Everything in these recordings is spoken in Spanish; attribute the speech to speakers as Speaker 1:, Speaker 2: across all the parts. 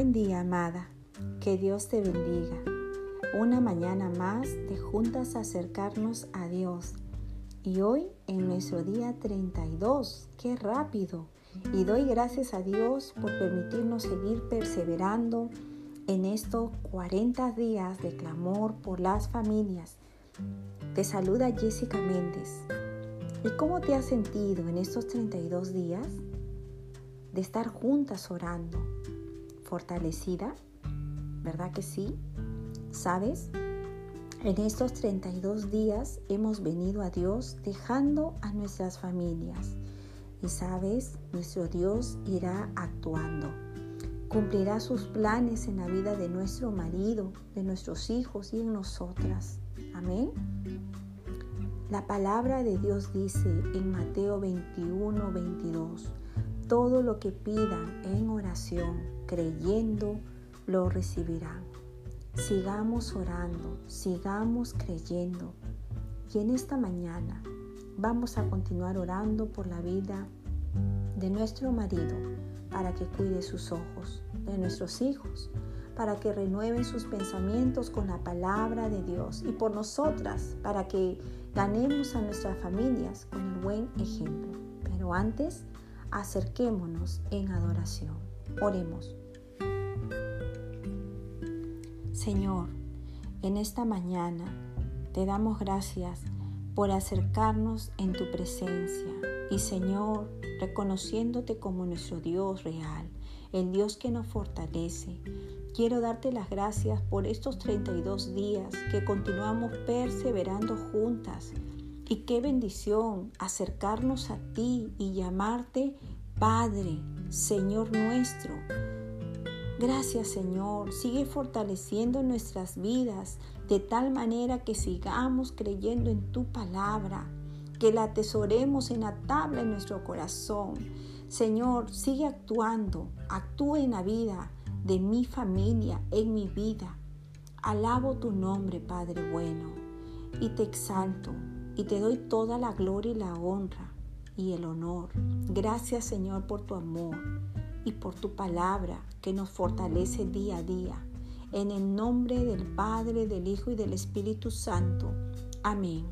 Speaker 1: Buen día, amada. Que Dios te bendiga. Una mañana más de juntas acercarnos a Dios. Y hoy en nuestro día 32. ¡Qué rápido! Y doy gracias a Dios por permitirnos seguir perseverando en estos 40 días de clamor por las familias. Te saluda Jessica Méndez. ¿Y cómo te has sentido en estos 32 días de estar juntas orando? ¿Fortalecida? ¿Verdad que sí? ¿Sabes? En estos 32 días hemos venido a Dios dejando a nuestras familias. Y sabes, nuestro Dios irá actuando. Cumplirá sus planes en la vida de nuestro marido, de nuestros hijos y en nosotras. Amén. La palabra de Dios dice en Mateo 21, 22, todo lo que pidan en oración, creyendo, lo recibirán. Sigamos orando, sigamos creyendo. Y en esta mañana vamos a continuar orando por la vida de nuestro marido para que cuide sus ojos, de nuestros hijos, para que renueven sus pensamientos con la palabra de Dios y por nosotras, para que Ganemos a nuestras familias con el buen ejemplo. Pero antes, acerquémonos en adoración. Oremos. Señor, en esta mañana te damos gracias por acercarnos en tu presencia y Señor, reconociéndote como nuestro Dios real, el Dios que nos fortalece, Quiero darte las gracias por estos 32 días que continuamos perseverando juntas. Y qué bendición acercarnos a ti y llamarte Padre, Señor nuestro. Gracias Señor, sigue fortaleciendo nuestras vidas de tal manera que sigamos creyendo en tu palabra, que la atesoremos en la tabla en nuestro corazón. Señor, sigue actuando, actúa en la vida de mi familia, en mi vida. Alabo tu nombre, Padre bueno, y te exalto y te doy toda la gloria y la honra y el honor. Gracias, Señor, por tu amor y por tu palabra que nos fortalece día a día. En el nombre del Padre, del Hijo y del Espíritu Santo. Amén.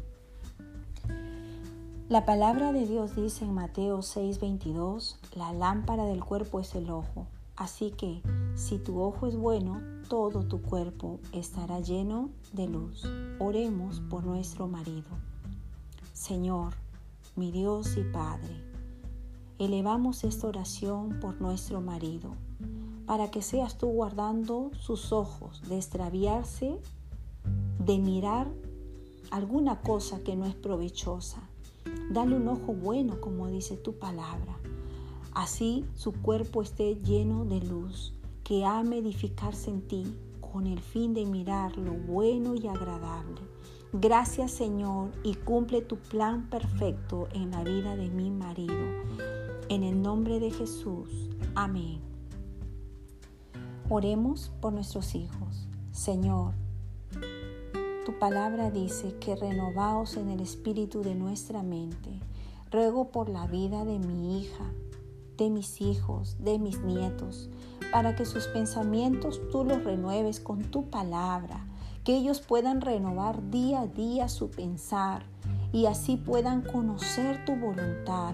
Speaker 1: La palabra de Dios dice en Mateo 6:22, la lámpara del cuerpo es el ojo. Así que si tu ojo es bueno, todo tu cuerpo estará lleno de luz. Oremos por nuestro marido. Señor, mi Dios y Padre, elevamos esta oración por nuestro marido, para que seas tú guardando sus ojos de extraviarse, de mirar alguna cosa que no es provechosa. Dale un ojo bueno, como dice tu palabra Así su cuerpo esté lleno de luz, que ame edificarse en ti con el fin de mirar lo bueno y agradable. Gracias Señor y cumple tu plan perfecto en la vida de mi marido. En el nombre de Jesús. Amén. Oremos por nuestros hijos. Señor, tu palabra dice que renovaos en el espíritu de nuestra mente. Ruego por la vida de mi hija de mis hijos, de mis nietos, para que sus pensamientos tú los renueves con tu palabra, que ellos puedan renovar día a día su pensar y así puedan conocer tu voluntad.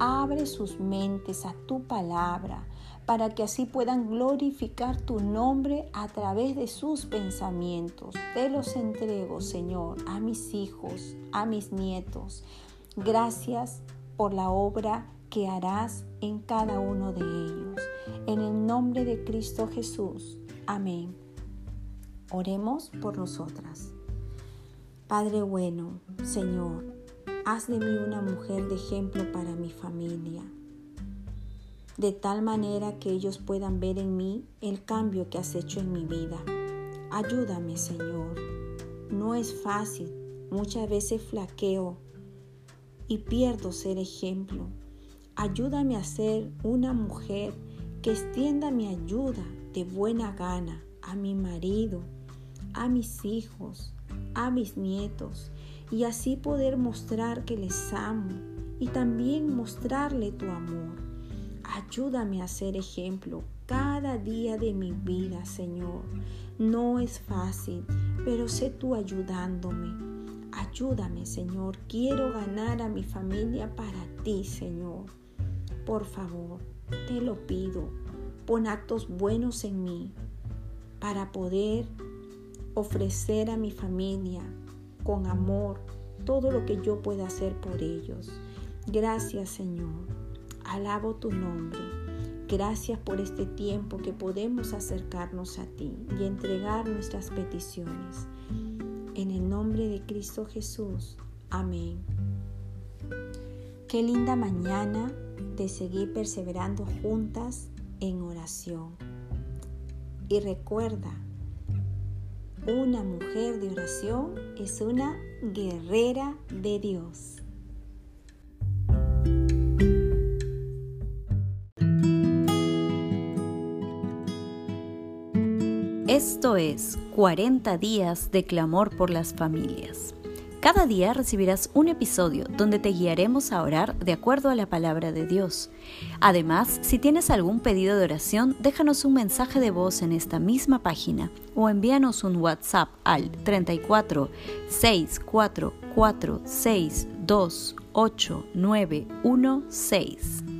Speaker 1: Abre sus mentes a tu palabra para que así puedan glorificar tu nombre a través de sus pensamientos. Te los entrego, Señor, a mis hijos, a mis nietos. Gracias por la obra que harás en cada uno de ellos. En el nombre de Cristo Jesús. Amén. Oremos por nosotras. Padre bueno, Señor, haz de mí una mujer de ejemplo para mi familia, de tal manera que ellos puedan ver en mí el cambio que has hecho en mi vida. Ayúdame, Señor. No es fácil, muchas veces flaqueo y pierdo ser ejemplo Ayúdame a ser una mujer que extienda mi ayuda de buena gana a mi marido, a mis hijos, a mis nietos y así poder mostrar que les amo y también mostrarle tu amor. Ayúdame a ser ejemplo cada día de mi vida, Señor. No es fácil, pero sé tú ayudándome. Ayúdame, Señor. Quiero ganar a mi familia para ti, Señor. Por favor, te lo pido. Pon actos buenos en mí para poder ofrecer a mi familia con amor todo lo que yo pueda hacer por ellos. Gracias Señor. Alabo tu nombre. Gracias por este tiempo que podemos acercarnos a ti y entregar nuestras peticiones. En el nombre de Cristo Jesús. Amén. Qué linda mañana de seguir perseverando juntas en oración. Y recuerda, una mujer de oración es una guerrera de Dios.
Speaker 2: Esto es 40 días de clamor por las familias. Cada día recibirás un episodio donde te guiaremos a orar de acuerdo a la palabra de Dios. Además, si tienes algún pedido de oración, déjanos un mensaje de voz en esta misma página o envíanos un WhatsApp al 34 644 628 916.